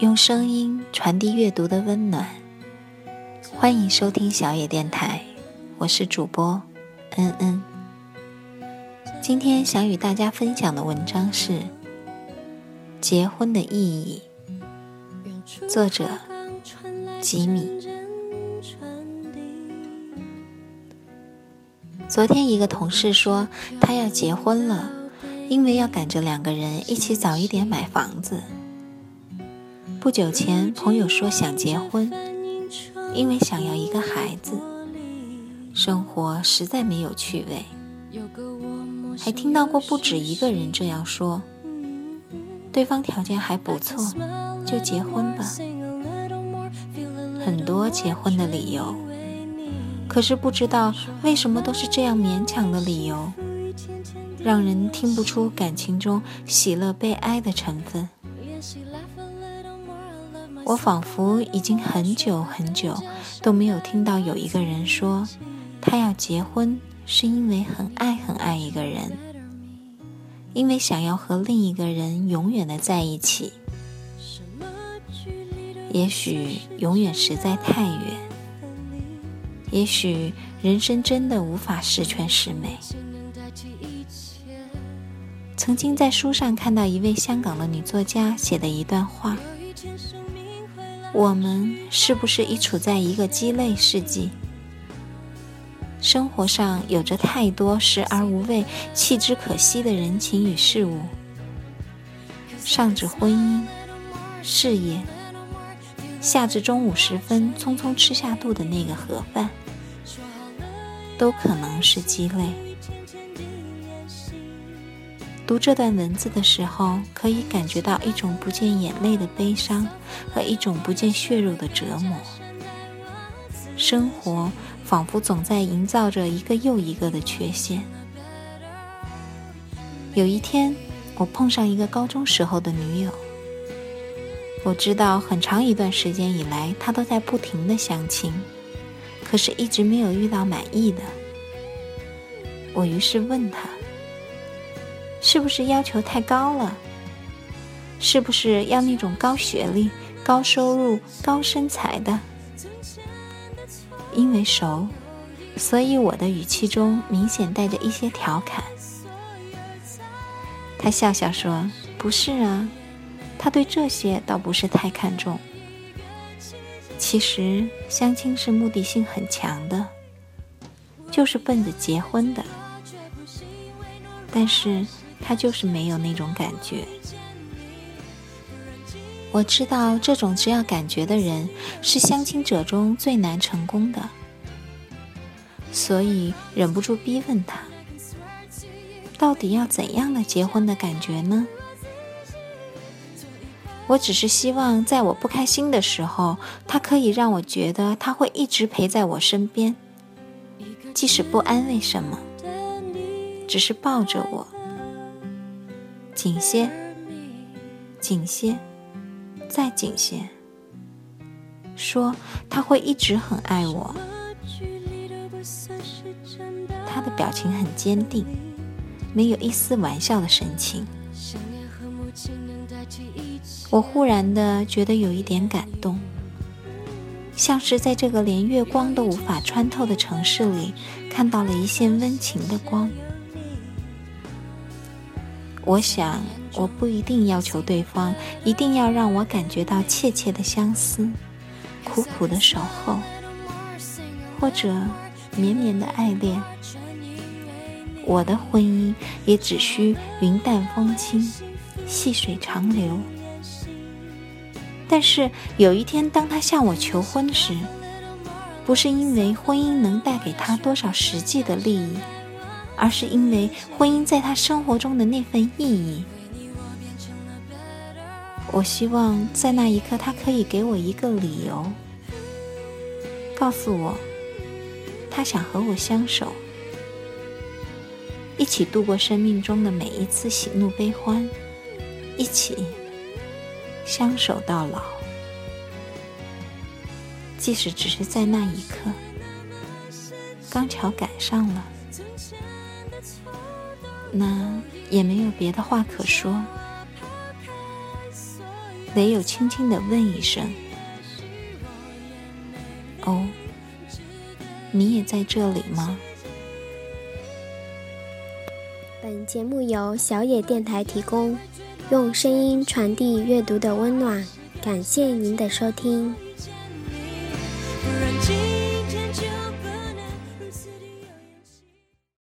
用声音传递阅读的温暖。欢迎收听小野电台，我是主播恩恩。今天想与大家分享的文章是《结婚的意义》，作者吉米。昨天一个同事说他要结婚了，因为要赶着两个人一起早一点买房子。不久前，朋友说想结婚，因为想要一个孩子。生活实在没有趣味，还听到过不止一个人这样说。对方条件还不错，就结婚吧。很多结婚的理由，可是不知道为什么都是这样勉强的理由，让人听不出感情中喜乐悲哀的成分。我仿佛已经很久很久都没有听到有一个人说，他要结婚是因为很爱很爱一个人，因为想要和另一个人永远的在一起。也许永远实在太远，也许人生真的无法十全十美。曾经在书上看到一位香港的女作家写的一段话。我们是不是已处在一个鸡肋世纪？生活上有着太多食而无味、弃之可惜的人情与事物，上至婚姻、事业，下至中午时分匆匆吃下肚的那个盒饭，都可能是鸡肋。读这段文字的时候，可以感觉到一种不见眼泪的悲伤和一种不见血肉的折磨。生活仿佛总在营造着一个又一个的缺陷。有一天，我碰上一个高中时候的女友。我知道很长一段时间以来，她都在不停的相亲，可是一直没有遇到满意的。我于是问她。是不是要求太高了？是不是要那种高学历、高收入、高身材的？因为熟，所以我的语气中明显带着一些调侃。他笑笑说：“不是啊，他对这些倒不是太看重。其实相亲是目的性很强的，就是奔着结婚的。但是。”他就是没有那种感觉。我知道这种只要感觉的人是相亲者中最难成功的，所以忍不住逼问他：到底要怎样的结婚的感觉呢？我只是希望在我不开心的时候，他可以让我觉得他会一直陪在我身边，即使不安慰什么，只是抱着我。紧些，紧些，再紧些。说他会一直很爱我。他的表情很坚定，没有一丝玩笑的神情。我忽然的觉得有一点感动，像是在这个连月光都无法穿透的城市里，看到了一线温情的光。我想，我不一定要求对方一定要让我感觉到切切的相思、苦苦的守候，或者绵绵的爱恋。我的婚姻也只需云淡风轻、细水长流。但是有一天，当他向我求婚时，不是因为婚姻能带给他多少实际的利益。而是因为婚姻在他生活中的那份意义。我希望在那一刻，他可以给我一个理由，告诉我，他想和我相守，一起度过生命中的每一次喜怒悲欢，一起相守到老。即使只是在那一刻，刚巧赶上了。那也没有别的话可说。唯有轻轻的问一声：“哦，你也在这里吗？”本节目由小野电台提供，用声音传递阅读的温暖。感谢您的收听。人